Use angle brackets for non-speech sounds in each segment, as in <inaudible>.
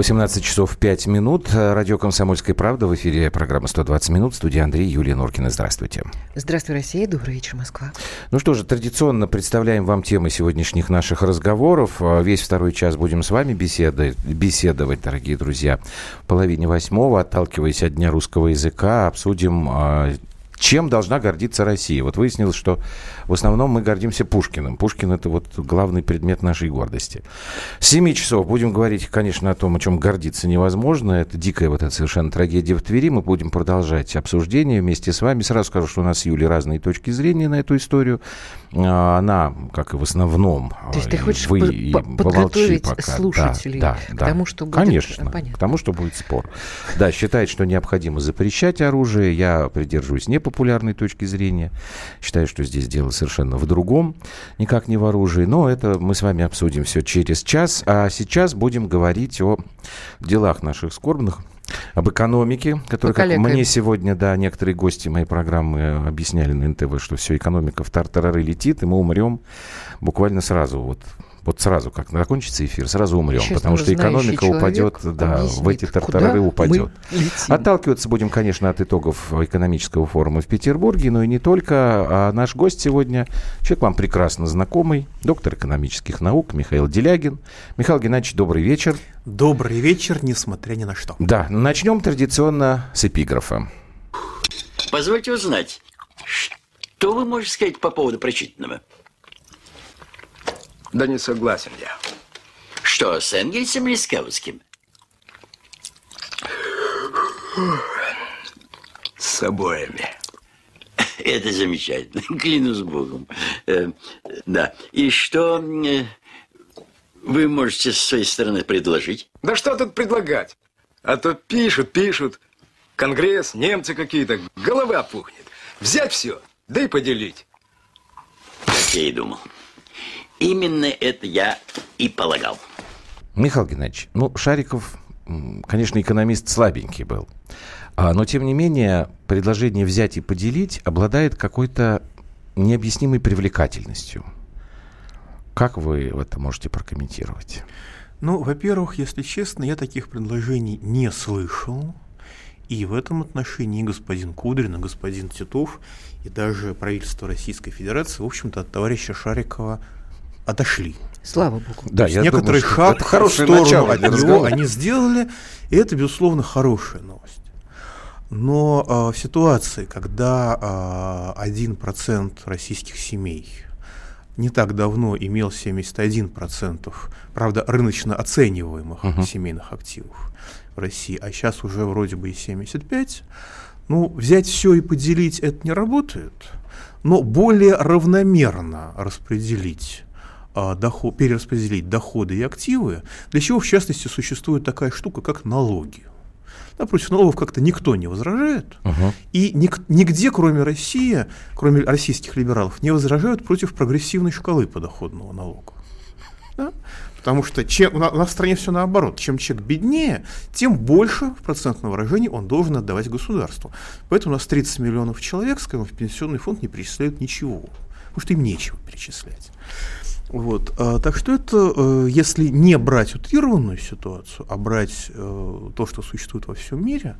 18 часов 5 минут. Радио «Комсомольская правда». В эфире программа «120 минут». Студия Андрей Юлия Норкина. Здравствуйте. Здравствуй, Россия. Добрый вечер, Москва. Ну что же, традиционно представляем вам темы сегодняшних наших разговоров. Весь второй час будем с вами беседовать, беседовать дорогие друзья. В половине восьмого, отталкиваясь от Дня русского языка, обсудим а, чем должна гордиться Россия? Вот выяснилось, что в основном мы гордимся Пушкиным. Пушкин – это вот главный предмет нашей гордости. С 7 часов будем говорить, конечно, о том, о чем гордиться невозможно. Это дикая вот эта совершенно трагедия в Твери. Мы будем продолжать обсуждение вместе с вами. Сразу скажу, что у нас с Юлей разные точки зрения на эту историю. А, она, как и в основном, То есть ты хочешь вы по подготовить пока. слушателей да, да, к тому, что будет... Конечно, Понятно. к тому, что будет спор. Да, считает, что необходимо запрещать оружие. Я придерживаюсь непопулярной точки зрения. Считаю, что здесь дело совершенно в другом, никак не в оружии. Но это мы с вами обсудим все через час. А сейчас будем говорить о делах наших скорбных об экономике, которая, как мне сегодня, да, некоторые гости моей программы объясняли на НТВ, что все, экономика в тартарары летит, и мы умрем буквально сразу, вот вот сразу, как закончится эфир, сразу умрем, Честно, потому что экономика упадет, да, в эти тартарары упадет. Отталкиваться будем, конечно, от итогов экономического форума в Петербурге, но и не только. А наш гость сегодня, человек вам прекрасно знакомый, доктор экономических наук Михаил Делягин. Михаил Геннадьевич, добрый вечер. Добрый вечер, несмотря ни на что. Да, начнем традиционно с эпиграфа. Позвольте узнать, что вы можете сказать по поводу прочитанного? Да не согласен я. Что, с Энгельсом или с Каутским? С обоими. <laughs> Это замечательно, <laughs> клянусь Богом. Э, да, и что э, вы можете с своей стороны предложить? Да что тут предлагать? А то пишут, пишут. Конгресс, немцы какие-то, голова опухнет. Взять все, да и поделить. Так я и думал. Именно это я и полагал. Михаил Геннадьевич, ну, Шариков, конечно, экономист слабенький был. А, но, тем не менее, предложение взять и поделить обладает какой-то необъяснимой привлекательностью. Как вы это можете прокомментировать? Ну, во-первых, если честно, я таких предложений не слышал. И в этом отношении господин Кудрин, и господин Титов, и даже правительство Российской Федерации, в общем-то, от товарища Шарикова отошли. Слава богу. Да, я некоторый думаю, шаг в сторону от него они сделали, и это, безусловно, хорошая новость. Но э, в ситуации, когда э, 1% российских семей не так давно имел 71%, правда, рыночно оцениваемых uh-huh. семейных активов в России, а сейчас уже вроде бы и 75%, ну, взять все и поделить это не работает, но более равномерно распределить а, доход, перераспределить доходы и активы, для чего, в частности, существует такая штука, как налоги. Да, против налогов как-то никто не возражает, uh-huh. и ник- нигде, кроме России, кроме российских либералов, не возражают против прогрессивной шкалы подоходного налога. Да? Потому что чем, у нас в стране все наоборот. Чем человек беднее, тем больше в процентном выражении он должен отдавать государству. Поэтому у нас 30 миллионов человек, скажем, в пенсионный фонд не перечисляют ничего. Потому что им нечего перечислять. Вот, а, так что это, э, если не брать утрированную ситуацию, а брать э, то, что существует во всем мире,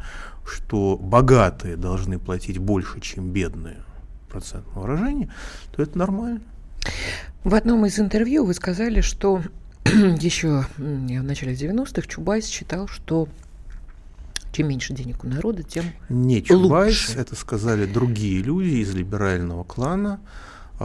что богатые должны платить больше, чем бедные в процентном выражении, то это нормально. В одном из интервью вы сказали, что <clears throat> еще в начале 90-х Чубайс считал, что чем меньше денег у народа, тем Не Чубайс, лучше. это сказали другие люди из либерального клана,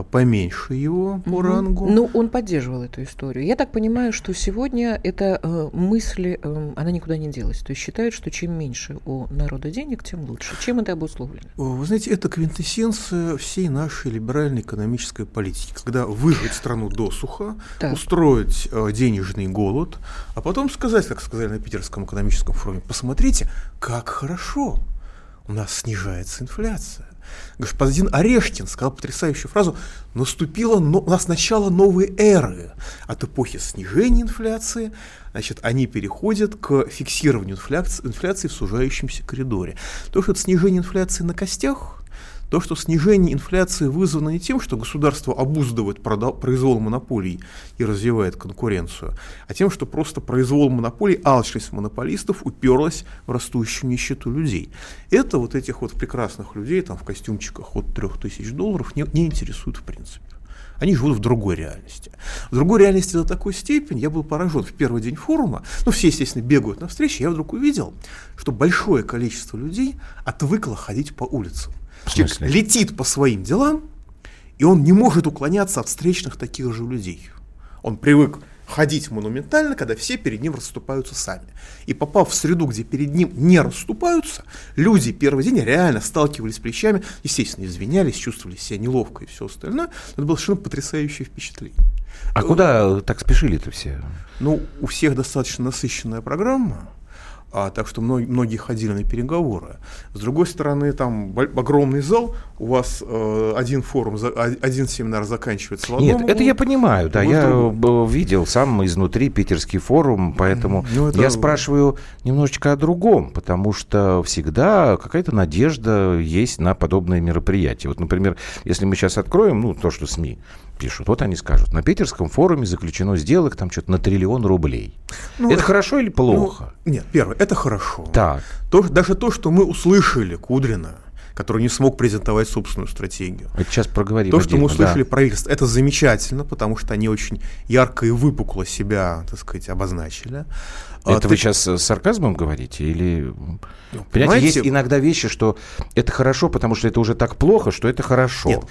поменьше его по угу. рангу. Ну, он поддерживал эту историю. Я так понимаю, что сегодня эта э, мысль, э, она никуда не делась. То есть считают, что чем меньше у народа денег, тем лучше. Чем это обусловлено? Вы знаете, это квинтэссенция всей нашей либеральной экономической политики. Когда выжить страну досуха, так. устроить э, денежный голод, а потом сказать, как сказали на Питерском экономическом форуме, посмотрите, как хорошо у нас снижается инфляция господин Орешкин сказал потрясающую фразу «Наступило но, у нас начало новой эры от эпохи снижения инфляции, значит, они переходят к фиксированию инфляции, инфляции в сужающемся коридоре». То, что это снижение инфляции на костях, То, что снижение инфляции вызвано не тем, что государство обуздывает произвол монополий и развивает конкуренцию, а тем, что просто произвол монополий, алчность монополистов уперлась в растущую нищету людей. Это вот этих вот прекрасных людей там в костюмчиках от 3000 долларов не, не интересует в принципе. Они живут в другой реальности. В другой реальности до такой степени я был поражен в первый день форума. Ну, все, естественно, бегают на встречи. Я вдруг увидел, что большое количество людей отвыкло ходить по улицам. Человек летит по своим делам, и он не может уклоняться от встречных таких же людей. Он привык ходить монументально, когда все перед ним расступаются сами. И попав в среду, где перед ним не расступаются, люди первый день реально сталкивались с плечами, естественно, извинялись, чувствовали себя неловко и все остальное. Это было совершенно потрясающее впечатление. А куда так спешили-то все? Ну, у всех достаточно насыщенная программа а, так что многие, многие ходили на переговоры. С другой стороны, там огромный зал, у вас э, один форум, за, один семинар заканчивается в одном Нет, это я понимаю, да, я другом. видел сам изнутри питерский форум, поэтому ну, это... я спрашиваю немножечко о другом, потому что всегда какая-то надежда есть на подобные мероприятия. Вот, например, если мы сейчас откроем, ну, то, что СМИ пишут. Вот они скажут, на питерском форуме заключено сделок там что-то на триллион рублей. Ну, это, это хорошо или плохо? Ну, нет, первое, это хорошо. Так. То, даже то, что мы услышали Кудрина, который не смог презентовать собственную стратегию. Это сейчас проговорим. То, что мы услышали да. правительство, это замечательно, потому что они очень ярко и выпукло себя, так сказать, обозначили. А это а, вы ты... сейчас с сарказмом говорите? Или... Ну, понимаете, есть иногда вещи, что это хорошо, потому что это уже так плохо, что это хорошо. Нет,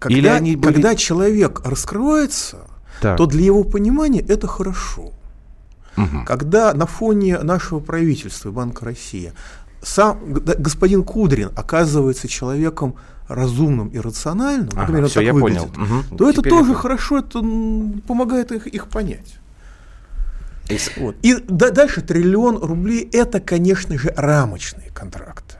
когда, Или они были... когда человек раскрывается, так. то для его понимания это хорошо. Угу. Когда на фоне нашего правительства Банка России сам господин Кудрин оказывается человеком разумным и рациональным, ага, например, все, так я выглядит, понял. Угу. то Теперь это тоже хорошо, это помогает их, их понять. Вот. И дальше триллион рублей это, конечно же, рамочные контракты.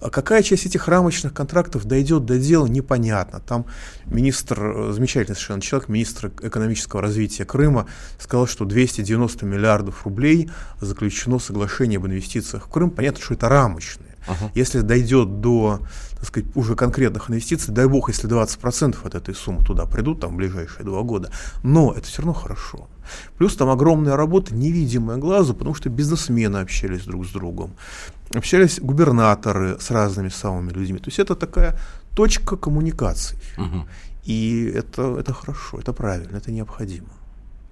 А какая часть этих рамочных контрактов дойдет до дела, непонятно. Там министр, э, замечательный совершенно человек, министр экономического развития Крыма, сказал, что 290 миллиардов рублей заключено соглашение об инвестициях в Крым. Понятно, что это рамочные. Uh-huh. Если дойдет до так сказать, уже конкретных инвестиций, дай бог, если 20% от этой суммы туда придут там, в ближайшие два года, но это все равно хорошо. Плюс там огромная работа, невидимая глазу, потому что бизнесмены общались друг с другом, общались губернаторы с разными самыми людьми. То есть это такая точка коммуникаций. Угу. И это, это хорошо, это правильно, это необходимо.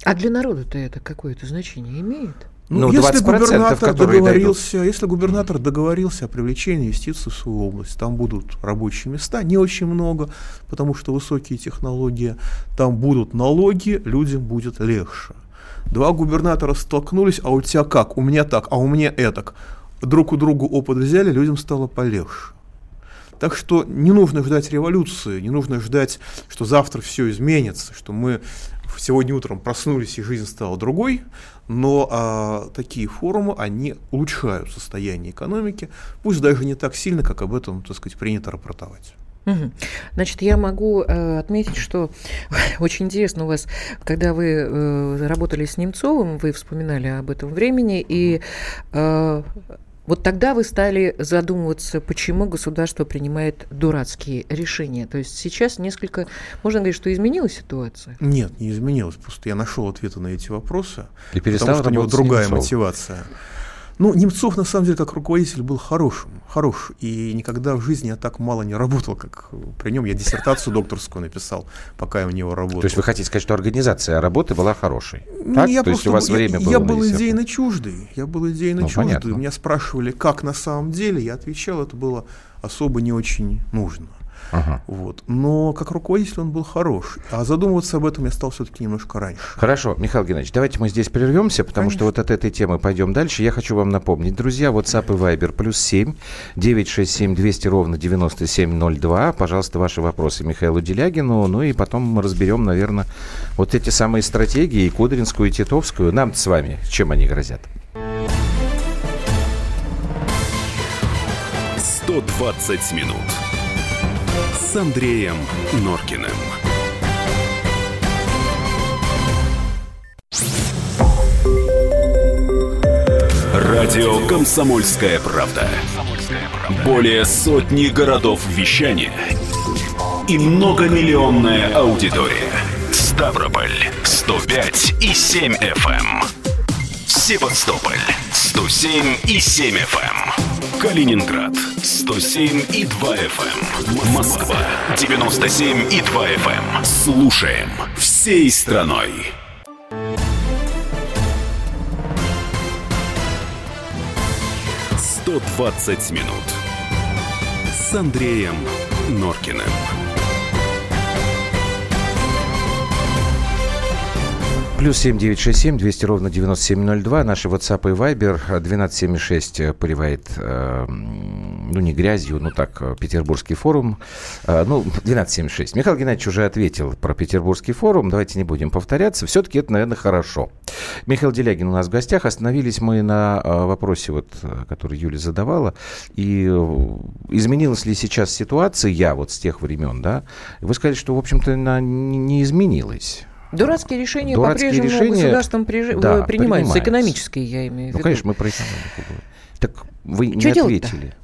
А для народа-то это какое-то значение имеет? Ну, если губернатор договорился, если губернатор договорился о привлечении инвестиций в свою область, там будут рабочие места, не очень много, потому что высокие технологии, там будут налоги, людям будет легче. Два губернатора столкнулись, а у тебя как? У меня так, а у меня этак. Друг у друга опыт взяли, людям стало полегче. Так что не нужно ждать революции, не нужно ждать, что завтра все изменится, что мы сегодня утром проснулись и жизнь стала другой, но а, такие форумы, они улучшают состояние экономики, пусть даже не так сильно, как об этом, так сказать, принято рапортовать. Значит, я могу э, отметить, что <laughs> очень интересно у вас, когда вы э, работали с Немцовым, вы вспоминали об этом времени, и э, вот тогда вы стали задумываться, почему государство принимает дурацкие решения. То есть сейчас несколько, можно говорить, что изменилась ситуация? Нет, не изменилась. Просто я нашел ответы на эти вопросы. И потому что у него другая мотивация. Ну, Немцов, на самом деле, как руководитель был хорошим, хорош, и никогда в жизни я так мало не работал, как при нем. Я диссертацию докторскую написал, пока я у него работал. То есть вы хотите сказать, что организация работы была хорошей? Так? Я То есть у вас я, время было Я был идейно чуждый, я был идейно ну, чуждый. Понятно. Меня спрашивали, как на самом деле, я отвечал, это было особо не очень нужно. Ага. Вот. Но как руководитель он был хорош. А задумываться об этом я стал все-таки немножко раньше. Хорошо, Михаил Геннадьевич, давайте мы здесь прервемся, потому Конечно. что вот от этой темы пойдем дальше. Я хочу вам напомнить, друзья, WhatsApp и Viber плюс 7 967 200 ровно 9702. Пожалуйста, ваши вопросы Михаилу Делягину. Ну и потом мы разберем, наверное, вот эти самые стратегии, и Кудринскую, и Титовскую. Нам с вами чем они грозят? 120 минут с Андреем Норкиным. Радио «Комсомольская правда». Более сотни городов вещания и многомиллионная аудитория. Ставрополь 105 и 7 FM. Эм. Севастополь 107 и 7 FM. Эм. Калининград 107 и 2 FM. Эм. Москва 97 и 2 FM. Слушаем всей страной. «120 минут» с Андреем Норкиным. Плюс семь девять шесть семь двести ровно девяносто семь ноль два. Наши WhatsApp и Viber двенадцать семь шесть поливает э, ну, не грязью, ну так, э, Петербургский форум. Э, ну, 1276. Михаил Геннадьевич уже ответил про Петербургский форум. Давайте не будем повторяться. Все-таки это, наверное, хорошо. Михаил Делягин у нас в гостях. Остановились мы на э, вопросе, вот, который Юля задавала. И изменилась ли сейчас ситуация, я вот с тех времен, да? Вы сказали, что, в общем-то, она не изменилась. Дурацкие решения по-прежнему решения, государством при... да, принимаются, экономические, я имею в виду. Ну, конечно, мы про экономику Так вы Что не ответили.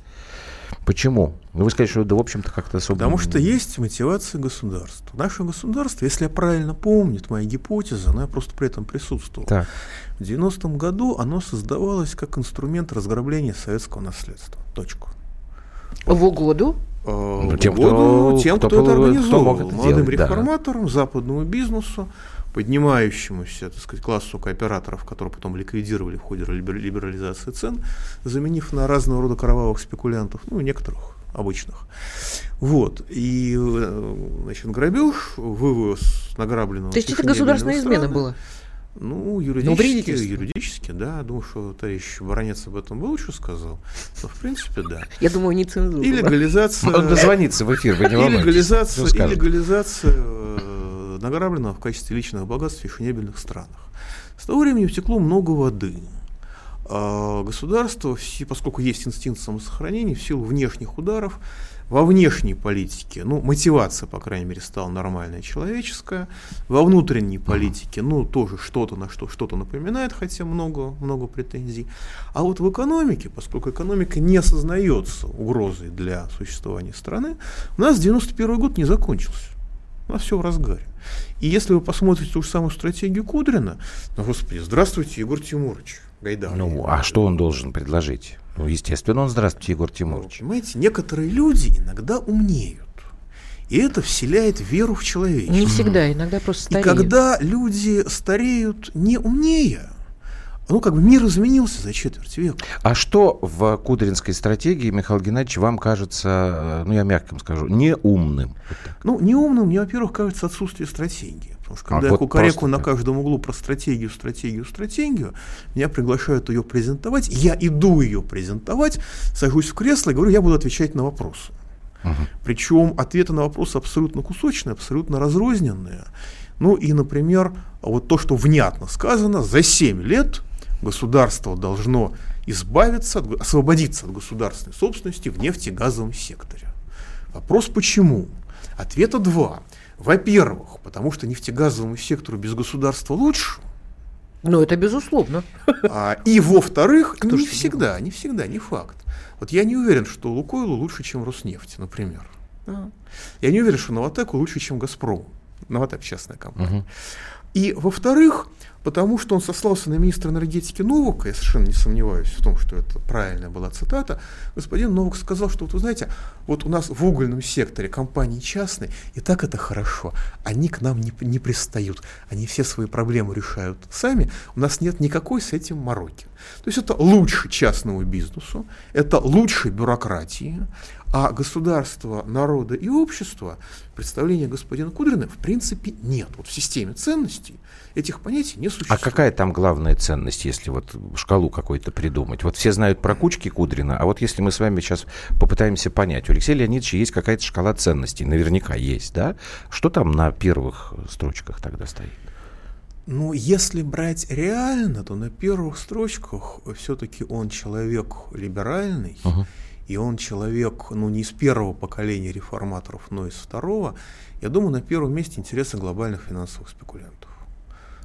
Почему? Ну, вы сказали, что да, в общем-то, как-то особо... Потому что есть мотивация государства. Наше государство, если я правильно помню, это моя гипотеза, но я просто при этом присутствовал. Так. В 90-м году оно создавалось как инструмент разграбления советского наследства. Точку. В угоду? Э, ну, тем, кто, тем, кто, кто это организовал. Кто молодым делать, реформаторам, да. западному бизнесу, поднимающемуся, так сказать, классу кооператоров, которые потом ликвидировали в ходе либерализации цен, заменив на разного рода кровавых спекулянтов, ну, некоторых обычных. Вот. И, э, значит, грабеж, вывоз награбленного... То есть это государственная измена была? Ну, юридически, юридически, да. Думаю, что товарищ Баранец об этом бы лучше сказал. Но, в принципе, да. Я думаю, не цензура. И легализация... Он дозвонится в эфир, вы не. И легализация, и легализация э, награбленного в качестве личных богатств в фешенебельных странах. С того времени утекло много воды. А государство, поскольку есть инстинкт самосохранения, в силу внешних ударов, во внешней политике, ну, мотивация, по крайней мере, стала нормальная, человеческая. Во внутренней политике, ну, тоже что-то на что что-то напоминает, хотя много, много претензий. А вот в экономике, поскольку экономика не осознается угрозой для существования страны, у нас 91 год не закончился. У нас все в разгаре. И если вы посмотрите ту же самую стратегию Кудрина, ну, господи, здравствуйте, Егор Тимурович. Гайдар. Ну, а что он должен предложить? Ну, естественно, он здравствуйте, Егор Тимурович. Ну, понимаете, некоторые люди иногда умнеют. И это вселяет веру в человечество. Не всегда, иногда просто стареют. И когда люди стареют не умнее, ну, как бы мир изменился за четверть века. А что в кудринской стратегии, Михаил Геннадьевич, вам кажется, э, ну, я мягко скажу, неумным? Ну, неумным мне, во-первых, кажется отсутствие стратегии. Потому что когда а я вот кукареку на каждом углу про стратегию, стратегию, стратегию, меня приглашают ее презентовать, я иду ее презентовать, сажусь в кресло и говорю, я буду отвечать на вопросы. Угу. Причем ответы на вопросы абсолютно кусочные, абсолютно разрозненные. Ну и, например, вот то, что внятно сказано, за 7 лет государство должно избавиться, освободиться от государственной собственности в нефтегазовом секторе. Вопрос почему? Ответа два. Во-первых, потому что нефтегазовому сектору без государства лучше. Ну, это безусловно. А, и во-вторых, не всегда, не всегда, не факт. Вот я не уверен, что Лукойлу лучше, чем Роснефть, например. А. Я не уверен, что Новотеку лучше, чем Газпром. Новотек частная компания. Угу. И во-вторых, потому что он сослался на министра энергетики Новака, я совершенно не сомневаюсь в том, что это правильная была цитата, господин Новак сказал, что вот вы знаете, вот у нас в угольном секторе компании частные, и так это хорошо, они к нам не, не пристают, они все свои проблемы решают сами, у нас нет никакой с этим мороки. То есть это лучше частному бизнесу, это лучше бюрократии, а государства, народа и общества, представления господина Кудрина, в принципе, нет. Вот в системе ценностей этих понятий не а существует. А какая там главная ценность, если вот шкалу какой-то придумать? Вот все знают про кучки Кудрина, а вот если мы с вами сейчас попытаемся понять, у Алексея Леонидовича есть какая-то шкала ценностей, наверняка есть, да? Что там на первых строчках тогда стоит? Ну, если брать реально, то на первых строчках все-таки он человек либеральный, uh-huh и он человек, ну, не из первого поколения реформаторов, но из второго, я думаю, на первом месте интересы глобальных финансовых спекулянтов.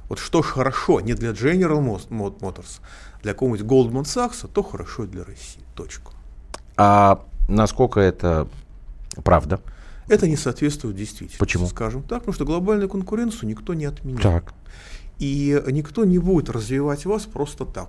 Вот что хорошо не для General Motors, для какого-нибудь Goldman Sachs, то хорошо для России. Точку. А насколько это правда? Это не соответствует действительности. Почему? Скажем так, потому что глобальную конкуренцию никто не отменял. Так. И никто не будет развивать вас просто так.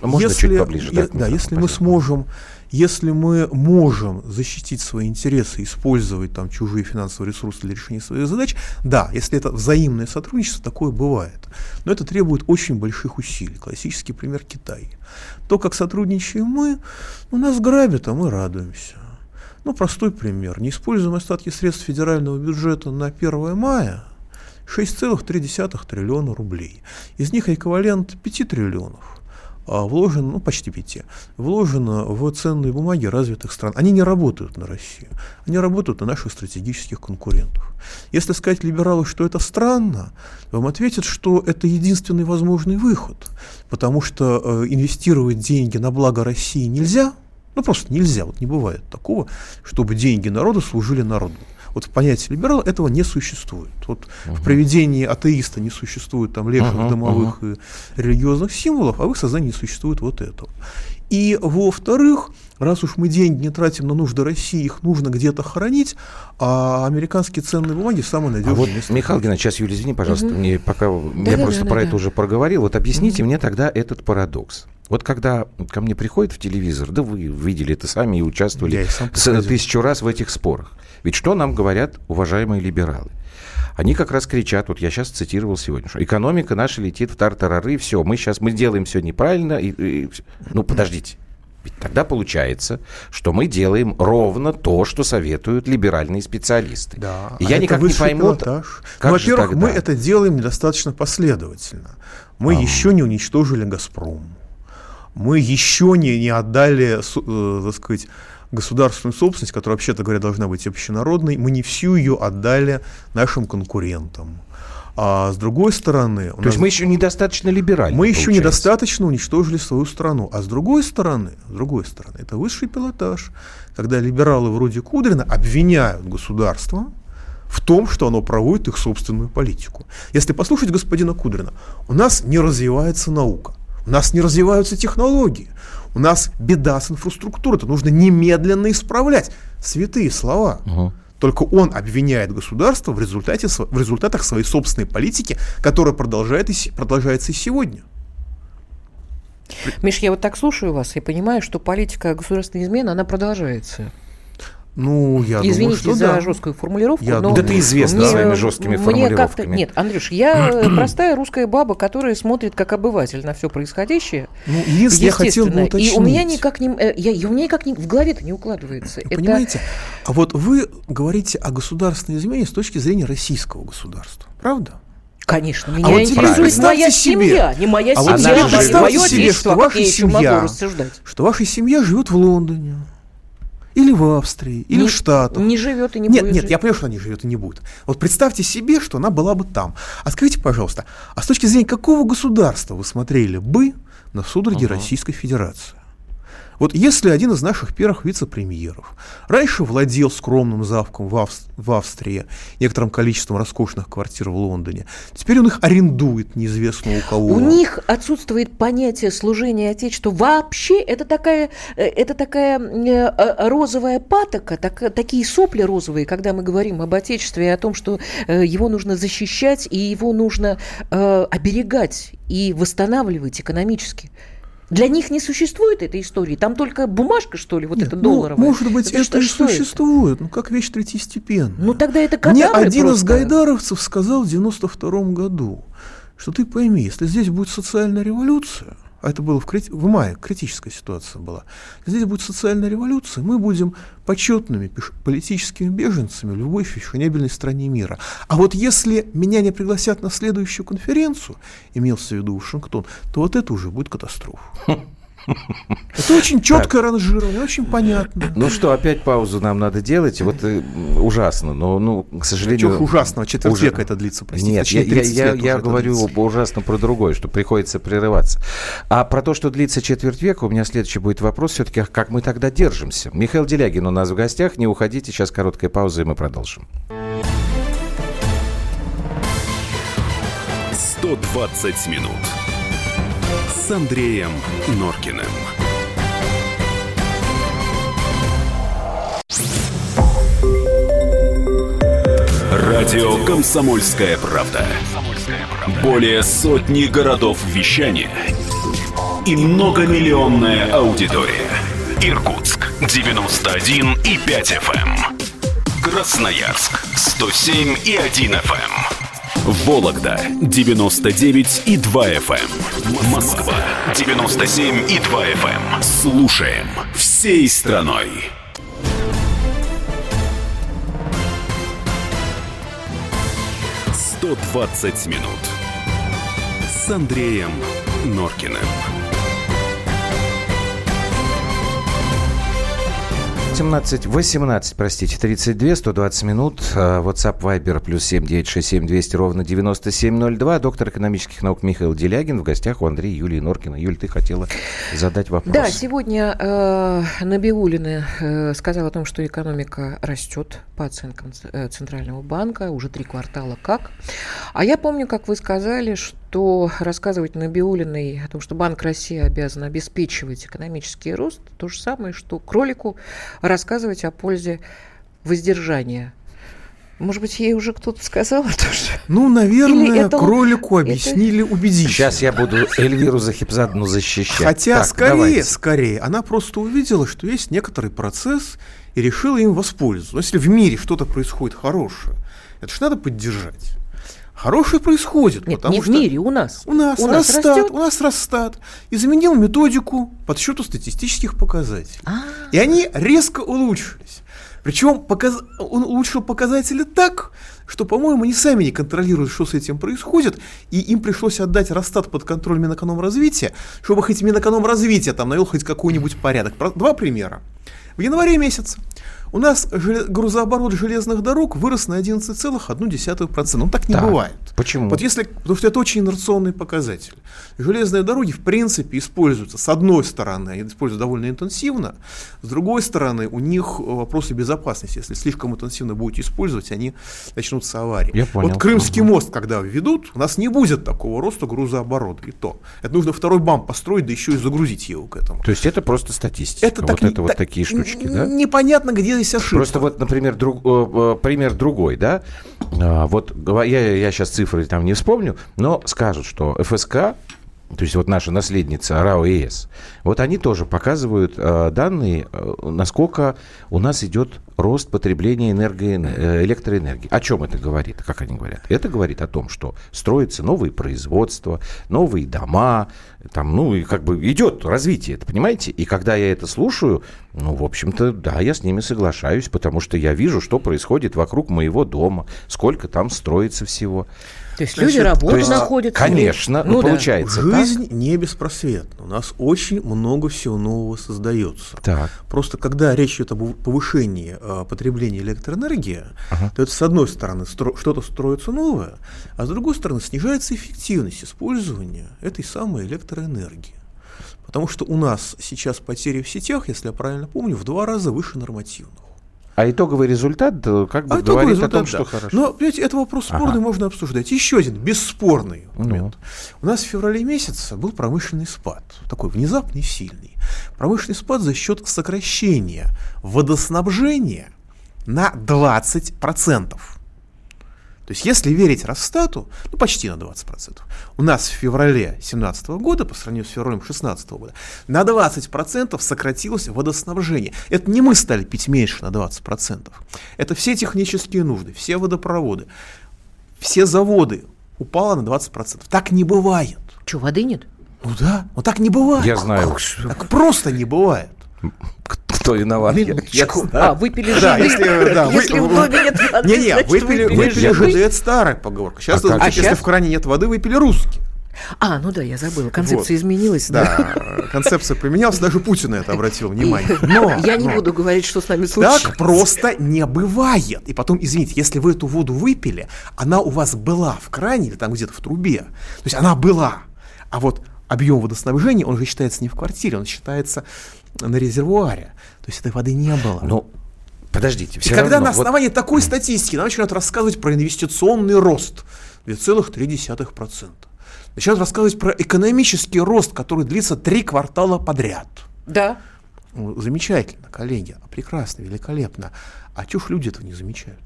Можно если, чуть поближе? Я, да, если мы сможем, если мы можем защитить свои интересы, использовать там чужие финансовые ресурсы для решения своих задач, да, если это взаимное сотрудничество, такое бывает. Но это требует очень больших усилий. Классический пример Китай. То, как сотрудничаем мы, у нас грабят, а мы радуемся. Ну, простой пример. Не используем остатки средств федерального бюджета на 1 мая – 6,3 триллиона рублей. Из них эквивалент 5 триллионов вложено, ну почти 5, вложено в ценные бумаги развитых стран. Они не работают на Россию, они работают на наших стратегических конкурентов. Если сказать либералу, что это странно, вам ответят, что это единственный возможный выход, потому что э, инвестировать деньги на благо России нельзя, ну просто нельзя, вот не бывает такого, чтобы деньги народа служили народу. Вот в понятии либерала этого не существует. Вот uh-huh. в проведении атеиста не существует там левых, uh-huh, домовых uh-huh. и религиозных символов, а в их сознании не существует вот этого. И во-вторых, раз уж мы деньги не тратим на нужды России, их нужно где-то хранить, а американские ценные бумаги самые надежные. А вот, место. Михаил Геннадьевич, сейчас, Юля, извини, пожалуйста, угу. мне пока да, я да, просто да, про да, это да. уже проговорил. Вот объясните угу. мне тогда этот парадокс. Вот когда ко мне приходит в телевизор, да вы видели это сами и участвовали тысячу раз в этих спорах. Ведь что нам говорят уважаемые либералы? Они как раз кричат, вот я сейчас цитировал сегодня, что экономика наша летит в тартарары, все, мы сейчас, мы делаем все неправильно. И, и, ну, подождите. Ведь тогда получается, что мы делаем ровно то, что советуют либеральные специалисты. Да, и а я никак не пойму. Как ну, во-первых, мы это делаем недостаточно последовательно. Мы а. еще не уничтожили Газпром. Мы еще не, не отдали, э, так сказать, государственную собственность, которая, вообще-то говоря, должна быть общенародной, мы не всю ее отдали нашим конкурентам. А с другой стороны... То есть мы еще недостаточно либеральны, Мы получается. еще недостаточно уничтожили свою страну. А с другой стороны, с другой стороны, это высший пилотаж, когда либералы вроде Кудрина обвиняют государство в том, что оно проводит их собственную политику. Если послушать господина Кудрина, у нас не развивается наука, у нас не развиваются технологии, у нас беда с инфраструктурой, это нужно немедленно исправлять. Святые слова. Угу. Только он обвиняет государство в, результате, в результатах своей собственной политики, которая продолжает и, продолжается и сегодня. Миш, я вот так слушаю вас и понимаю, что политика государственной измены, она продолжается. Ну, я Извините думаю, что за да. жесткую формулировку. Я но да ты известна мне, своими жесткими мне формулировками. Как нет, Андрюш, я <clears throat> простая русская баба, которая смотрит как обыватель на все происходящее. Ну, если я хотел бы уточнить. И у меня никак не, э, я, у меня никак не, в голове-то не укладывается. Это... Понимаете? А вот вы говорите о государственной измене с точки зрения российского государства. Правда? Конечно, меня а вот интересует моя себе, семья, не моя а семья, вот а мое себе, что ваша семья, что ваша семья живет в Лондоне, или в Австрии, или не, в Штатах. Не живет и не нет, будет. Нет, жить. я понимаю, что она не живет и не будет. Вот представьте себе, что она была бы там. А скажите, пожалуйста, а с точки зрения какого государства вы смотрели бы на судороги uh-huh. Российской Федерации? Вот если один из наших первых вице-премьеров раньше владел скромным завком в, Авс- в Австрии, некоторым количеством роскошных квартир в Лондоне, теперь он их арендует неизвестно у кого. У них отсутствует понятие служения Отечеству. Вообще это такая, э, это такая э, э, розовая патока, так, такие сопли розовые, когда мы говорим об Отечестве и о том, что его нужно защищать и его нужно оберегать и восстанавливать экономически. Для них не существует этой истории. Там только бумажка, что ли, вот Нет, эта ну, долларовая. Может быть, это, это и существует, это? ну как вещь третьестепенная. Ну тогда это Мне один просто... из гайдаровцев сказал в 92 году, что ты пойми, если здесь будет социальная революция, а это было в, крити... в мае, критическая ситуация была, здесь будет социальная революция, мы будем почетными политическими беженцами в любой фешенебельной стране мира. А вот если меня не пригласят на следующую конференцию, имелся в виду Вашингтон, то вот это уже будет катастрофа. Это очень четко ранжирование, очень понятно. Ну что, опять паузу нам надо делать. Вот э, ужасно, но, ну, к сожалению... Чего ужасного? Четверть Уж... века это длится, простите. Нет, я, я, я, я говорю ужасно про другое, что приходится прерываться. А про то, что длится четверть века, у меня следующий будет вопрос все-таки, как мы тогда держимся? Михаил Делягин у нас в гостях, не уходите, сейчас короткая пауза, и мы продолжим. 120 минут с Андреем Норкиным. Радио «Комсомольская правда». Более сотни городов вещания и многомиллионная аудитория. Иркутск 91 и 5 FM. Эм. Красноярск 107 и 1 FM. Вологда 99 и 2 FM. Москва 97 и 2 FM. Слушаем всей страной. «120 минут» с Андреем Норкиным. 18, 18, простите, 32, 120 минут. А, WhatsApp Viber плюс 7967 200 ровно 9702. Доктор экономических наук Михаил Делягин. В гостях у Андрея Юлии Норкина. Юль, ты хотела задать вопрос. Да, сегодня э, Набиулина э, сказала о том, что экономика растет по оценкам э, Центрального банка. Уже три квартала как. А я помню, как вы сказали, что что рассказывать Набиулиной о том, что Банк России обязан обеспечивать экономический рост, то же самое, что кролику рассказывать о пользе воздержания. Может быть, ей уже кто-то сказал это уже? Ну, наверное, это, кролику объяснили это... убедительно. Сейчас я буду Эльвиру Захипзадну защищать. Хотя, так, скорее, давайте. скорее, она просто увидела, что есть некоторый процесс и решила им воспользоваться. Но если в мире что-то происходит хорошее, это же надо поддержать. Хорошее происходит. Нет, потому не что в мире, у нас. У нас, у нас Росстат, растет. у нас Росстат изменил методику подсчета статистических показателей. А-а-а. И они резко улучшились. Причем показ... он улучшил показатели так, что, по-моему, они сами не контролируют, что с этим происходит, и им пришлось отдать Росстат под контроль Минэкономразвития, чтобы хоть Минэкономразвитие там навел хоть какой-нибудь порядок. Два примера. В январе месяце у нас грузооборот железных дорог вырос на 11,1%. Ну, так не так. бывает. Почему? Вот если, потому что это очень инерционный показатель. Железные дороги, в принципе, используются, с одной стороны, они используются довольно интенсивно, с другой стороны, у них вопросы безопасности. Если слишком интенсивно будете использовать, они начнутся аварии. Я понял. Вот Крымский угу. мост, когда введут, у нас не будет такого роста грузооборота. И то. Это нужно второй бам построить, да еще и загрузить его к этому. То есть это просто статистика? Это вот так, это так, вот такие штучки, да? Непонятно, где здесь ошибка. Просто вот, например, друг, э, пример другой, да? А, вот я, я сейчас цифры там не вспомню, но скажут, что ФСК то есть вот наша наследница РАО ЕС, вот они тоже показывают э, данные, э, насколько у нас идет рост потребления энергии, э, электроэнергии. О чем это говорит? Как они говорят? Это говорит о том, что строятся новые производства, новые дома, там, ну, и как бы идет развитие, это понимаете? И когда я это слушаю, ну, в общем-то, да, я с ними соглашаюсь, потому что я вижу, что происходит вокруг моего дома, сколько там строится всего. То есть Значит, люди работу есть, находят. Конечно, ну, получается. Жизнь так? не беспросветна. У нас очень много всего нового создается. Так. Просто когда речь идет об повышении э, потребления электроэнергии, ага. то это с одной стороны стро- что-то строится новое, а с другой стороны снижается эффективность использования этой самой электроэнергии. Потому что у нас сейчас потери в сетях, если я правильно помню, в два раза выше нормативных. А итоговый результат э, как бы а говорит результат, о том, да. что хорошо. Но, понимаете, это вопрос спорный, ага. можно обсуждать. Еще один бесспорный ну. момент. Ну. У нас в феврале месяце был промышленный спад, такой внезапный, сильный. Промышленный спад за счет сокращения водоснабжения на 20%. То есть, если верить Росстату, ну, почти на 20%. У нас в феврале 2017 года, по сравнению с февралем 2016 года, на 20% сократилось водоснабжение. Это не мы стали пить меньше на 20%. Это все технические нужды, все водопроводы, все заводы упало на 20%. Так не бывает. Что, воды нет? Ну да, вот так не бывает. Я знаю. Так просто не бывает кто виноват. Я, я а, выпили да, если, да, если вы, в доме нет воды, Не, не, выпили, выпили, выпили ЖД, это старая поговорка. Сейчас, а звучит, а если в кране нет воды, выпили русские. А, ну да, я забыла. Концепция вот. изменилась. Да, да, концепция поменялась, даже Путин на это обратил внимание. Но, я не но, буду говорить, что с нами случилось. Так просто не бывает. И потом, извините, если вы эту воду выпили, она у вас была в кране или там где-то в трубе. То есть она была. А вот объем водоснабжения, он же считается не в квартире, он считается на резервуаре. То есть этой воды не было. Ну, подождите. Все И равно, когда на основании вот... такой статистики нам начинают рассказывать про инвестиционный рост 2,3%. Начинают рассказывать про экономический рост, который длится три квартала подряд. Да. Замечательно, коллеги, прекрасно, великолепно. А чушь люди этого не замечают?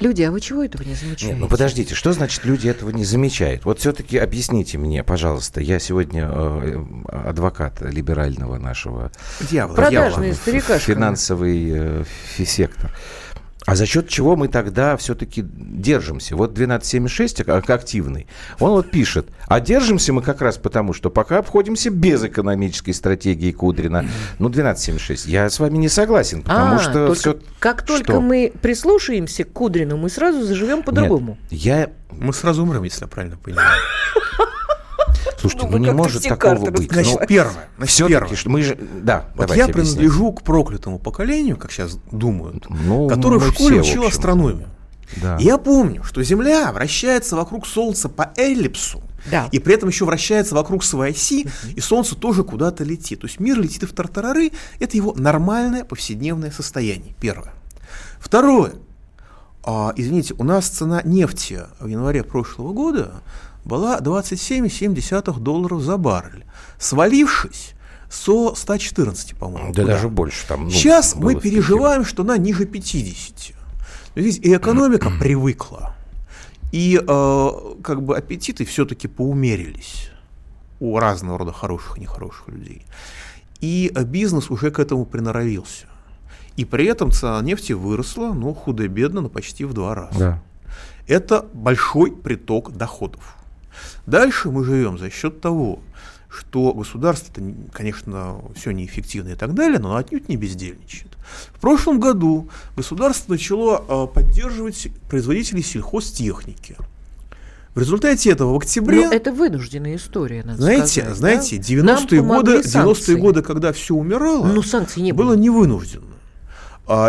Люди, а вы чего этого не замечаете? Нет, ну подождите, что значит люди этого не замечают? Вот все-таки объясните мне, пожалуйста, я сегодня э, адвокат либерального нашего Дьявол, Продажный старикашка. финансовый э, сектор. А за счет чего мы тогда все-таки держимся? Вот 1276 как активный, он вот пишет, а держимся мы как раз потому, что пока обходимся без экономической стратегии Кудрина. Ну, 1276, я с вами не согласен, потому а, что только все... Как только что? мы прислушаемся к Кудрину, мы сразу заживем по-другому. я... Мы сразу умрем, если я правильно понимаю. <laughs> Слушайте, ну, ну не может такого быть. Значит, ну, первое. Значит, первое. Что мы же, да, вот я принадлежу к проклятому поколению, как сейчас думают, ну, который в школе все, учил в астрономию. Да. Я помню, что Земля вращается вокруг Солнца по эллипсу, да. и при этом еще вращается вокруг своей оси, и Солнце тоже куда-то летит. То есть мир летит в тартарары, это его нормальное повседневное состояние. Первое. Второе. А, извините, у нас цена нефти в январе прошлого года была 27,7 долларов за баррель, свалившись со 114, по-моему. Да куда? даже больше там. Ну, Сейчас мы переживаем, что она ниже 50. Здесь и экономика <clears throat> привыкла, и э, как бы аппетиты все-таки поумерились у разного рода хороших и нехороших людей. И бизнес уже к этому приноровился. И при этом цена нефти выросла, ну, худо-бедно, но почти в два раза. Да. Это большой приток доходов. Дальше мы живем за счет того, что государство, конечно, все неэффективно и так далее, но отнюдь не бездельничает. В прошлом году государство начало а, поддерживать производителей сельхозтехники. В результате этого в октябре... Но это вынужденная история, надо знаете, сказать. Знаете, да? 90-е годы, 90 годы, когда все умирало, ну, санкций не было. было невынужденно. А,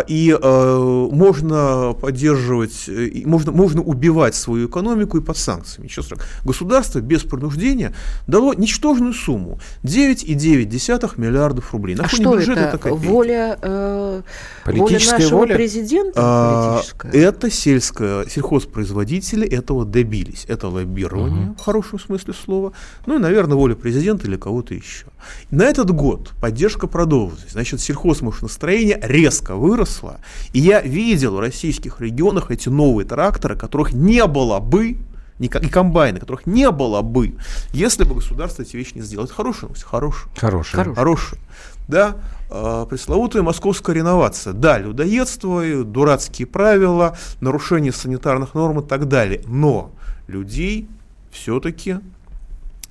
и э, можно поддерживать, э, можно, можно убивать свою экономику и под санкциями. Еще раз, государство без принуждения дало ничтожную сумму 9,9 миллиардов рублей. На а что это? это воля, э, политическая воля нашего воля? президента? А, это сельское, сельхозпроизводители этого добились. Это лоббирование, угу. в хорошем смысле слова. Ну и, наверное, воля президента или кого-то еще. На этот год поддержка продолжилась. Значит, сельхозмашиностроение резко выросло. И я видел в российских регионах эти новые тракторы, которых не было бы, и комбайны, которых не было бы, если бы государство эти вещи не сделало. Это хорошая новость? Хорошая. Хорошая. Хорошая. Да, э, пресловутая московская реновация. Да, людоедство, дурацкие правила, нарушение санитарных норм и так далее. Но людей все-таки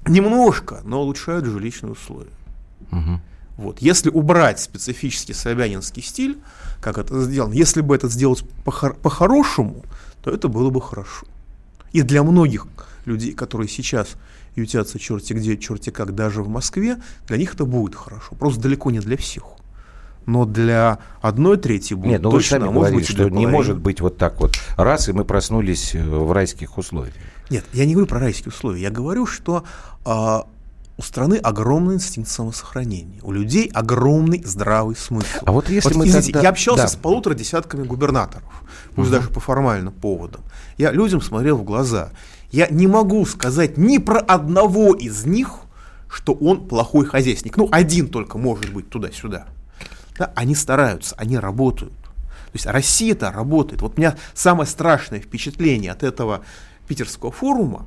немножко, но улучшают жилищные условия. Угу. Вот. Если убрать специфический собянинский стиль, как это сделано, если бы это сделать по-хорошему, то это было бы хорошо. И для многих людей, которые сейчас ютятся черти где, черти как, даже в Москве, для них это будет хорошо. Просто далеко не для всех. Но для одной трети будет Нет, ну точно, вы сами а говорили, что не может быть вот так вот раз, и мы проснулись э, в райских условиях. Нет, я не говорю про райские условия. Я говорю, что а, у страны огромный инстинкт самосохранения, у людей огромный здравый смысл. А вот если вот, мы извините, тогда... я общался да. с полутора десятками губернаторов, пусть угу. даже по формальным поводам. Я людям смотрел в глаза. Я не могу сказать ни про одного из них, что он плохой хозяйственник. Ну, один только может быть туда-сюда. Да, они стараются, они работают. То есть Россия-то работает. Вот у меня самое страшное впечатление от этого питерского форума,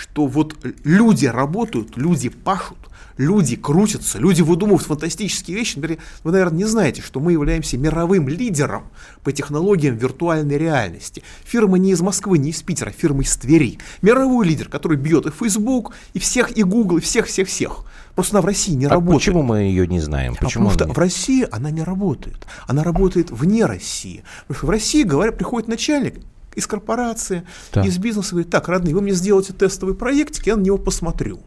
что вот люди работают, люди пашут, люди крутятся, люди выдумывают фантастические вещи. Например, вы, наверное, не знаете, что мы являемся мировым лидером по технологиям виртуальной реальности. Фирма не из Москвы, не из Питера, фирма из Твери. Мировой лидер, который бьет и Facebook, и всех, и Google, и всех-всех-всех. Просто она в России не а работает. Почему мы ее не знаем? Почему Потому что в России она не работает. Она работает вне России. Потому что в России, говорят, приходит начальник, из корпорации, да. из бизнеса говорит, так, родные, вы мне сделаете тестовый проектик, я на него посмотрю.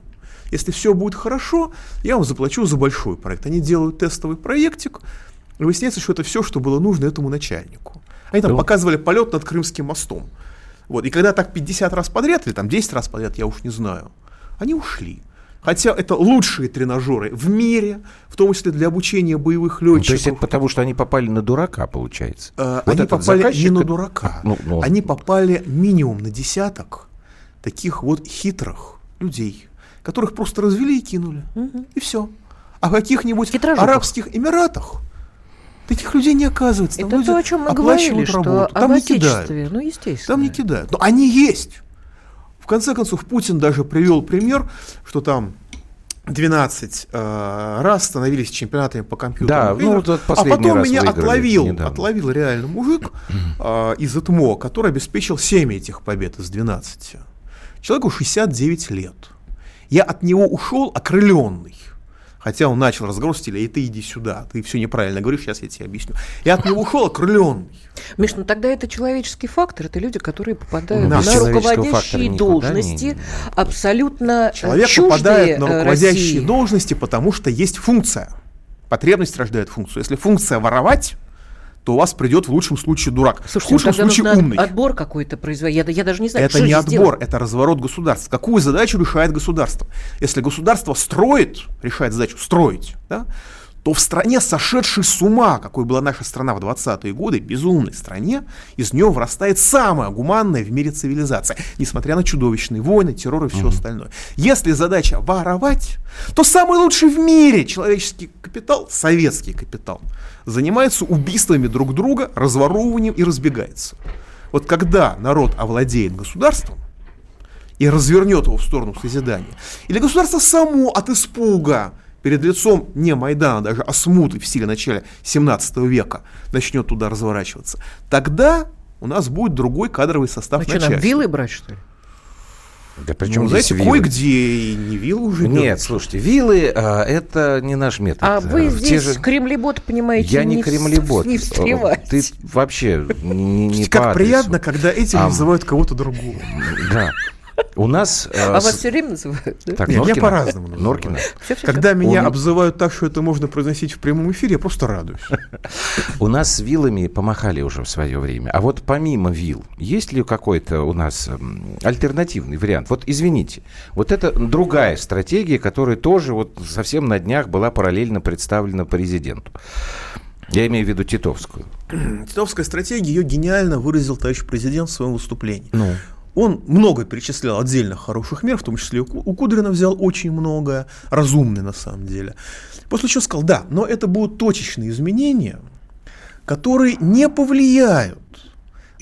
Если все будет хорошо, я вам заплачу за большой проект. Они делают тестовый проектик, и выясняется, что это все, что было нужно этому начальнику. Они там да. показывали полет над Крымским мостом. Вот. И когда так 50 раз подряд, или там 10 раз подряд, я уж не знаю, они ушли. Хотя это лучшие тренажеры в мире, в том числе для обучения боевых летчиков. Ну, то есть это потому, что они попали на дурака, получается? Э, вот они попали заказчик... не на дурака. Ну, ну... Они попали минимум на десяток таких вот хитрых людей, которых просто развели и кинули. Угу. И все. А в каких-нибудь Арабских Эмиратах Таких людей не оказывается. Там Это то, о чем мы говорили, что там не кидают. Ну, естественно. Там не кидают. Но они есть. В конце концов, Путин даже привел пример, что там 12 э, раз становились чемпионатами по компьютеру. Да, ну, вот а потом меня отловил, отловил реально мужик <clears throat> э, из ЭТМО, который обеспечил 7 этих побед из 12. Человеку 69 лет. Я от него ушел окрыленный. Хотя он начал разговор в стиле, и ты иди сюда, ты все неправильно говоришь, сейчас я тебе объясню. Я от него ушел окрыленный. Миш, ну тогда это человеческий фактор, это люди, которые попадают на руководящие должности, абсолютно Человек попадает на руководящие России. должности, потому что есть функция. Потребность рождает функцию. Если функция воровать, то у вас придет в лучшем случае дурак, Слушайте, в худшем случае умный. Отбор какой-то производить. Я, я даже не знаю, Это не отбор, сделать? это разворот государства. Какую задачу решает государство? Если государство строит, решает задачу строить, да, то в стране, сошедшей с ума, какой была наша страна в 20-е годы, безумной стране, из нее вырастает самая гуманная в мире цивилизация, несмотря на чудовищные войны, террор и все mm-hmm. остальное. Если задача воровать, то самый лучший в мире человеческий капитал, советский капитал, занимается убийствами друг друга, разворовыванием и разбегается. Вот когда народ овладеет государством, и развернет его в сторону созидания. Или государство само от испуга перед лицом не Майдана, даже а смуты в стиле начала 17 века начнет туда разворачиваться, тогда у нас будет другой кадровый состав а начальства. Что, нам вилы брать, что ли? Да причем ну, знаете, кое-где и не виллы уже Нет, идет. слушайте, виллы а, это не наш метод. А вы в здесь же... кремлебот, понимаете, Я не, не кремлебот. Не встревать. Ты вообще не, не Как приятно, когда эти а, называют кого-то другого. Да. У нас... Э, а вас все время называют? Да? Так, Нет, Норкина? меня по-разному называют. Норкина. Все, все, Когда все. меня Он... обзывают так, что это можно произносить в прямом эфире, я просто радуюсь. У нас с вилами помахали уже в свое время. А вот помимо вил, есть ли какой-то у нас альтернативный вариант? Вот извините, вот это другая стратегия, которая тоже вот совсем на днях была параллельно представлена президенту. Я имею в виду Титовскую. Титовская стратегия, ее гениально выразил товарищ президент в своем выступлении. Ну. Он много перечислял отдельных хороших мер, в том числе у Кудрина взял очень много, разумный на самом деле. После чего сказал, да, но это будут точечные изменения, которые не повлияют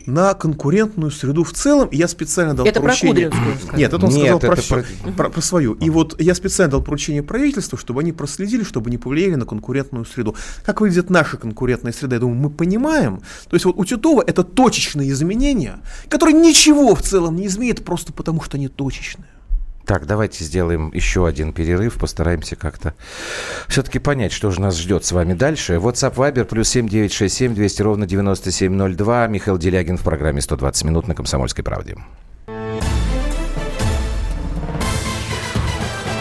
на конкурентную среду в целом. Я специально дал это поручение... про Кудринскую. Нет, это он Нет, сказал это про, про... Про, про свою. И вот я специально дал поручение правительству, чтобы они проследили, чтобы не повлияли на конкурентную среду. Как выглядит наша конкурентная среда, я думаю, мы понимаем. То есть вот у Титова это точечные изменения, которые ничего в целом не изменят, просто потому что они точечные. Так, давайте сделаем еще один перерыв, постараемся как-то все-таки понять, что же нас ждет с вами дальше. WhatsApp Viber плюс 7967 200 ровно 9702. Михаил Делягин в программе «120 минут» на «Комсомольской правде».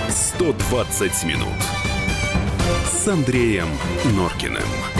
120 минут с Андреем Норкиным.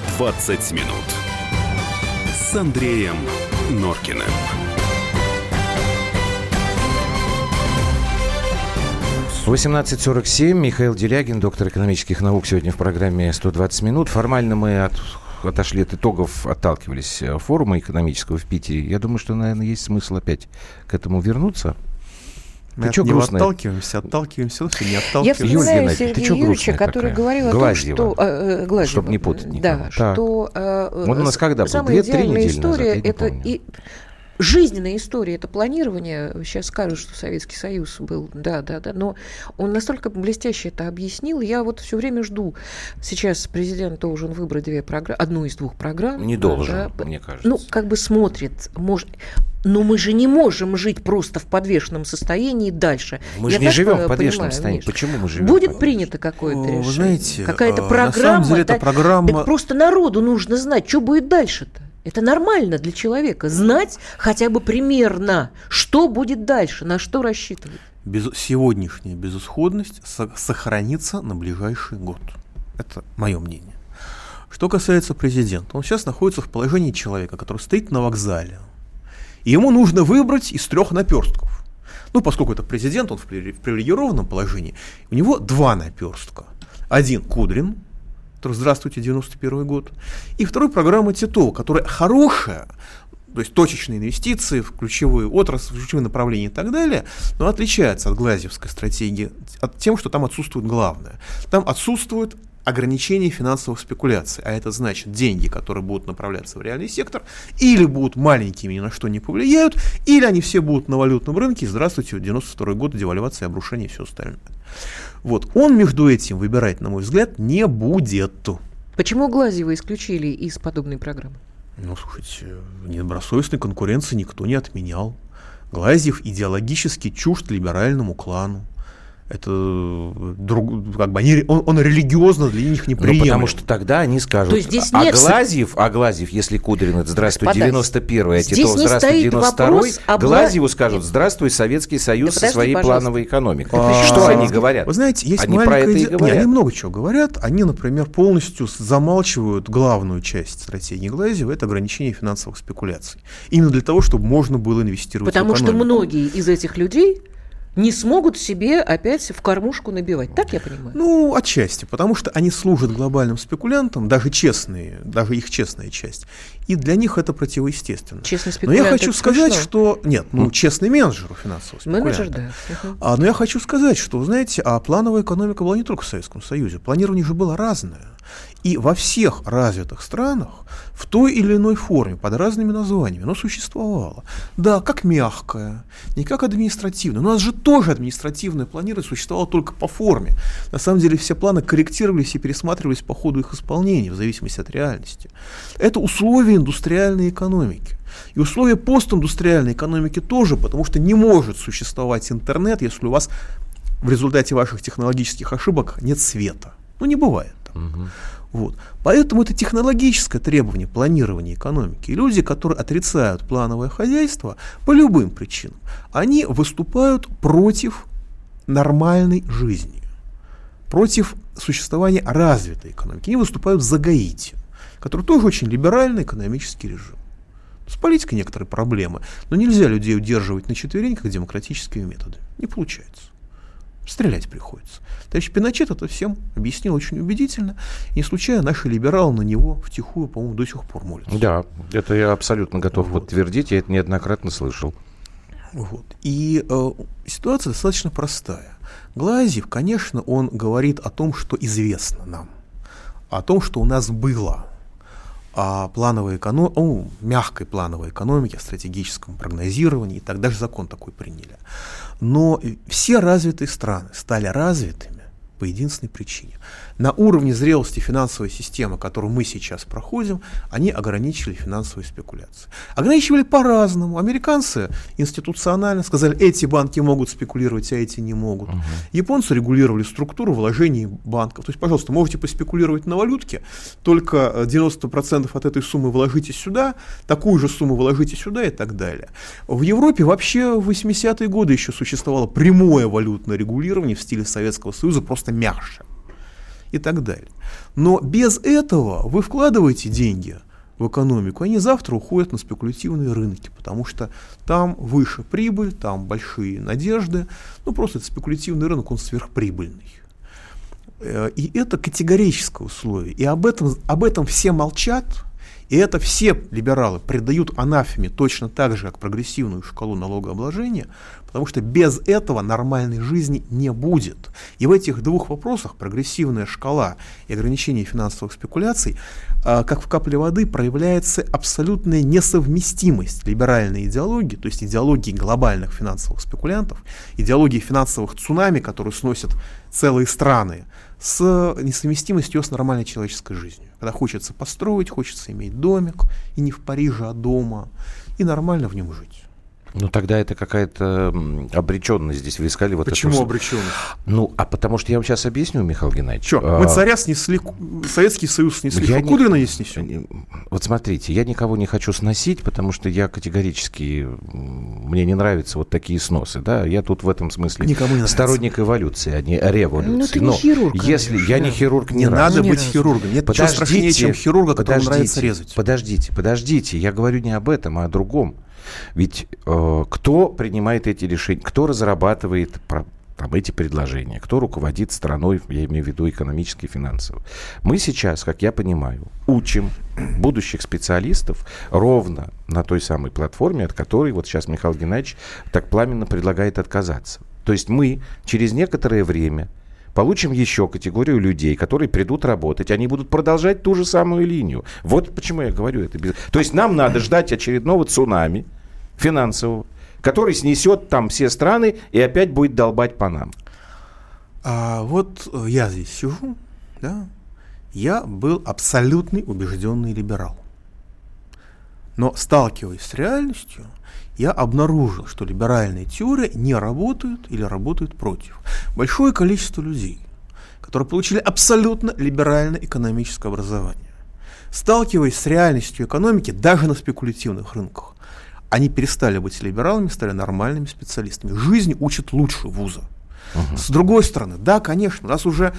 120 минут с Андреем Норкиным. Восемнадцать сорок семь. Михаил Делягин, доктор экономических наук, сегодня в программе «120 минут». Формально мы от, отошли от итогов, отталкивались э, форума экономического в Питере. Я думаю, что, наверное, есть смысл опять к этому вернуться. Мы ты что грустно? отталкиваемся, отталкиваемся, все не отталкиваемся. Я вспоминаю Юлия Сергея Юрьевича, который говорил о том, что... Э, э, Чтобы не путать никого. Да, что... Э, Он у нас когда был? Две-три недели история назад, это и жизненная история, это планирование. Сейчас скажут, что Советский Союз был, да, да, да, но он настолько блестяще это объяснил. Я вот все время жду. Сейчас президент должен выбрать две программы, одну из двух программ. Не должен, да, мне кажется. Ну, как бы смотрит, может, но мы же не можем жить просто в подвешенном состоянии дальше. Мы Я же не живем в подвешенном состоянии. Почему мы живем? Будет принято какое-то решение. Вы знаете, какая-то программа. На самом деле, это программа... Так просто народу нужно знать, что будет дальше-то. Это нормально для человека знать хотя бы примерно, что будет дальше, на что рассчитывать. Без, сегодняшняя безысходность со- сохранится на ближайший год. Это мое мнение. Что касается президента, он сейчас находится в положении человека, который стоит на вокзале. И ему нужно выбрать из трех наперстков. Ну, поскольку это президент, он в привилегированном положении, у него два наперстка. Один Кудрин, который «Здравствуйте, 91 год», и второй программа Титова, которая хорошая, то есть точечные инвестиции в ключевую отрасль, в ключевые направления и так далее, но отличается от глазевской стратегии от тем, что там отсутствует главное. Там отсутствует ограничение финансовых спекуляций, а это значит деньги, которые будут направляться в реальный сектор, или будут маленькими, ни на что не повлияют, или они все будут на валютном рынке, здравствуйте, 92 год, девальвация, обрушение и все остальное. Вот, он между этим выбирать, на мой взгляд, не будет. Почему Глазева исключили из подобной программы? Ну, слушайте, недобросовестной конкуренции никто не отменял. Глазьев идеологически чужд либеральному клану это друг, как бы они, он, он религиозно для них неприемлем. Ну, потому что тогда они скажут, То здесь нет... Аглазьев, Аглазьев, если Кудрин, это здравствуй, 91-й, а Титов, здравствуй, 92-й, об... Глазьеву скажут, здравствуй, Советский Союз да со своей пожалуйста. плановой экономикой. А, что они говорят? Вы знаете, есть они про это и говорят. Не, они много чего говорят. Они, например, полностью замалчивают главную часть стратегии Глазьева, это ограничение финансовых спекуляций. Именно для того, чтобы можно было инвестировать Потому в экономику. что многие из этих людей не смогут себе опять в кормушку набивать. Так я понимаю? Ну, отчасти, потому что они служат глобальным спекулянтам, даже честные, даже их честная часть. И для них это противоестественно. Честный спекулянт. Но я хочу сказать, смешно. что... Нет, ну, mm. честный менеджер финансового спекулянта. Менеджер, да. А, но я хочу сказать, что, знаете, а плановая экономика была не только в Советском Союзе. Планирование же было разное. И во всех развитых странах в той или иной форме, под разными названиями, оно существовало. Да, как мягкое, не как административное. У нас же тоже административное планирование существовало только по форме. На самом деле все планы корректировались и пересматривались по ходу их исполнения, в зависимости от реальности. Это условия индустриальной экономики. И условия постиндустриальной экономики тоже, потому что не может существовать интернет, если у вас в результате ваших технологических ошибок нет света. Ну, не бывает. Угу. Вот. Поэтому это технологическое требование планирования экономики. И люди, которые отрицают плановое хозяйство по любым причинам, они выступают против нормальной жизни, против существования развитой экономики. Они выступают за Гаити, который тоже очень либеральный экономический режим. С политикой некоторые проблемы, но нельзя людей удерживать на четвереньках демократическими методами. Не получается. Стрелять приходится. Товарищ Пиночет это всем объяснил очень убедительно. Не случайно наши либералы на него втихую, по-моему, до сих пор молятся. Да, это я абсолютно готов вот. подтвердить, я это неоднократно слышал. Вот. И э, ситуация достаточно простая. Глазьев, конечно, он говорит о том, что известно нам, о том, что у нас было, о плановой эконом... о мягкой плановой экономике, о стратегическом прогнозировании, и так даже закон такой приняли. Но все развитые страны стали развитыми по единственной причине. На уровне зрелости финансовой системы, которую мы сейчас проходим, они ограничили финансовые спекуляции. Ограничивали по-разному. Американцы институционально сказали, эти банки могут спекулировать, а эти не могут. Угу. Японцы регулировали структуру вложений банков. То есть, пожалуйста, можете поспекулировать на валютке, только 90% от этой суммы вложите сюда, такую же сумму вложите сюда и так далее. В Европе вообще в 80-е годы еще существовало прямое валютное регулирование в стиле Советского Союза, просто мягче и так далее. Но без этого вы вкладываете деньги в экономику, они завтра уходят на спекулятивные рынки, потому что там выше прибыль, там большие надежды, ну просто это спекулятивный рынок, он сверхприбыльный. Э, и это категорическое условие. И об этом, об этом все молчат, и это все либералы придают анафеме точно так же, как прогрессивную шкалу налогообложения, потому что без этого нормальной жизни не будет. И в этих двух вопросах, прогрессивная шкала и ограничение финансовых спекуляций, а, как в капле воды проявляется абсолютная несовместимость либеральной идеологии, то есть идеологии глобальных финансовых спекулянтов, идеологии финансовых цунами, которые сносят целые страны, с несовместимостью с нормальной человеческой жизнью. Когда хочется построить, хочется иметь домик, и не в Париже, а дома, и нормально в нем жить. Ну, тогда это какая-то обреченность здесь. Вы искали вот Почему эту... обреченность? Ну, а потому что я вам сейчас объясню, Михаил Геннадьевич. Что, а... мы царя снесли, Советский Союз снесли, я Кудрина не... не снесем? Вот смотрите, я никого не хочу сносить, потому что я категорически... Мне не нравятся вот такие сносы, да? Я тут в этом смысле Никому не сторонник эволюции, а не революции. Ну, ты не Но хирург, если конечно, Я не хирург, не, не надо быть хирургом. Нет подождите, ничего страшнее, чем хирурга, которому нравится резать. Подождите, подождите. Я говорю не об этом, а о другом. Ведь э, кто принимает эти решения, кто разрабатывает там, эти предложения, кто руководит страной, я имею в виду экономически и финансово. Мы сейчас, как я понимаю, учим будущих специалистов ровно на той самой платформе, от которой вот сейчас Михаил Геннадьевич так пламенно предлагает отказаться. То есть мы через некоторое время получим еще категорию людей, которые придут работать, они будут продолжать ту же самую линию. Вот почему я говорю это. То есть нам надо ждать очередного цунами финансового, который снесет там все страны и опять будет долбать по нам. А вот я здесь сижу, да, я был абсолютный убежденный либерал. Но сталкиваясь с реальностью, я обнаружил, что либеральные теории не работают или работают против. Большое количество людей, которые получили абсолютно либеральное экономическое образование, сталкиваясь с реальностью экономики даже на спекулятивных рынках, они перестали быть либералами, стали нормальными специалистами. Жизнь учит лучше вуза. Угу. С другой стороны, да, конечно, у нас уже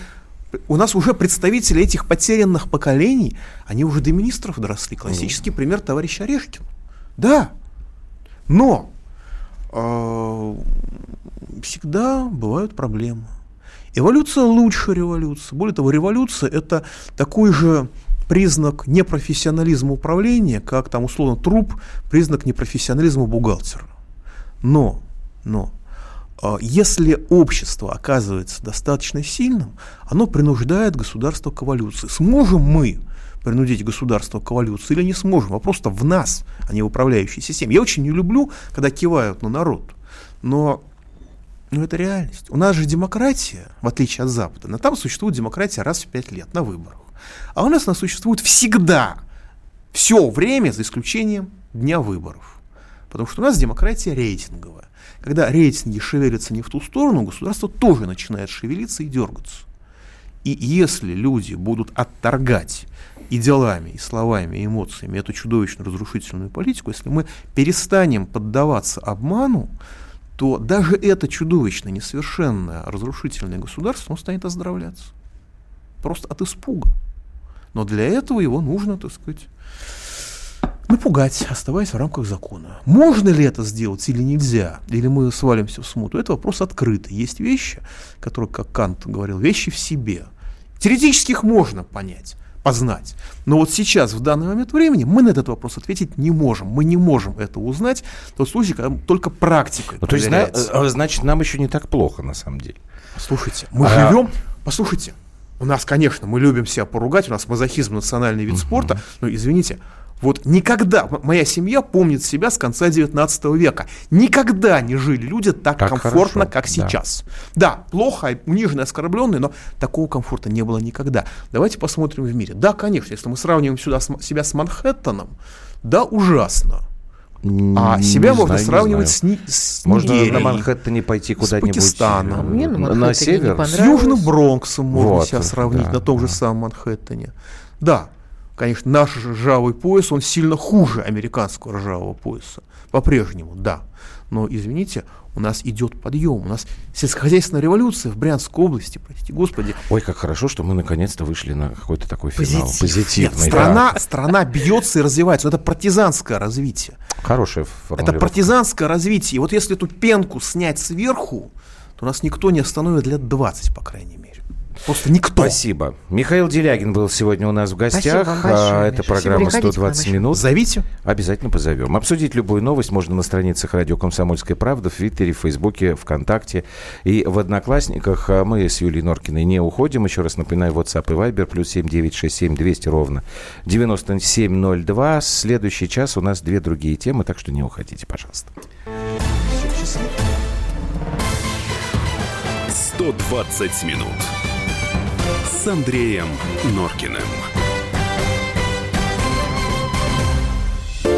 у нас уже представители этих потерянных поколений, они уже до министров доросли. Классический mm. пример товарищ Орешкин. Да, но э, всегда бывают проблемы. Эволюция лучше революции. Более того, революция это такой же признак непрофессионализма управления, как там условно труп, признак непрофессионализма бухгалтера. Но, но, э, если общество оказывается достаточно сильным, оно принуждает государство к эволюции. Сможем мы принудить государство к эволюции или не сможем. Вопрос-то в нас, а не в управляющей системе. Я очень не люблю, когда кивают на народ, но но это реальность. У нас же демократия, в отличие от Запада, но там существует демократия раз в пять лет на выборах. А у нас она существует всегда, все время, за исключением дня выборов. Потому что у нас демократия рейтинговая. Когда рейтинги шевелятся не в ту сторону, государство тоже начинает шевелиться и дергаться. И если люди будут отторгать и делами, и словами, и эмоциями эту чудовищно разрушительную политику, если мы перестанем поддаваться обману, то даже это чудовищно несовершенное разрушительное государство, оно станет оздоровляться. Просто от испуга. Но для этого его нужно, так сказать, напугать, оставаясь в рамках закона. Можно ли это сделать или нельзя, или мы свалимся в смуту, это вопрос открытый. Есть вещи, которые, как Кант говорил, вещи в себе. Теоретически их можно понять познать. Но вот сейчас, в данный момент времени, мы на этот вопрос ответить не можем. Мы не можем это узнать в тот случай, когда только практикой ну, То есть, э, значит, нам еще не так плохо, на самом деле. Слушайте, мы а... живем... Послушайте, у нас, конечно, мы любим себя поругать, у нас мазохизм национальный вид спорта, но, извините, вот никогда, моя семья помнит себя с конца 19 века. Никогда не жили люди так, так комфортно, хорошо, как сейчас. Да. да, плохо, униженные, оскорбленные, но такого комфорта не было никогда. Давайте посмотрим в мире. Да, конечно, если мы сравниваем сюда с, себя с Манхэттеном, да, ужасно. А себя не можно знаю, сравнивать с, ни, с Можно Нигерией, на Манхэттене пойти куда-нибудь. С Пакистаном. Мне на, на север. С Южным Бронксом можно вот, себя сравнить да, на том да. же самом Манхэттене. Да, Конечно, наш ржавый пояс, он сильно хуже американского ржавого пояса. По-прежнему, да. Но, извините, у нас идет подъем. У нас сельскохозяйственная революция в Брянской области, простите господи. Ой, как хорошо, что мы наконец-то вышли на какой-то такой финал. Позитив. Позитивный. Нет, страна, да. страна бьется и развивается. Это партизанское развитие. Хорошее Это партизанское развитие. И вот если эту пенку снять сверху, то нас никто не остановит лет 20, по крайней мере. Просто никто. Спасибо. Михаил Делягин был сегодня у нас в гостях. Спасибо большое, а, Это программа «120 минут». Зовите. Обязательно позовем. Обсудить любую новость можно на страницах радио «Комсомольская правда» в Твиттере, в Фейсбуке, ВКонтакте и в Одноклассниках. А мы с Юлией Норкиной не уходим. Еще раз напоминаю, WhatsApp и Viber плюс 7967 200 ровно 9702. Следующий час у нас две другие темы, так что не уходите, пожалуйста. 120 минут с Андреем Норкиным.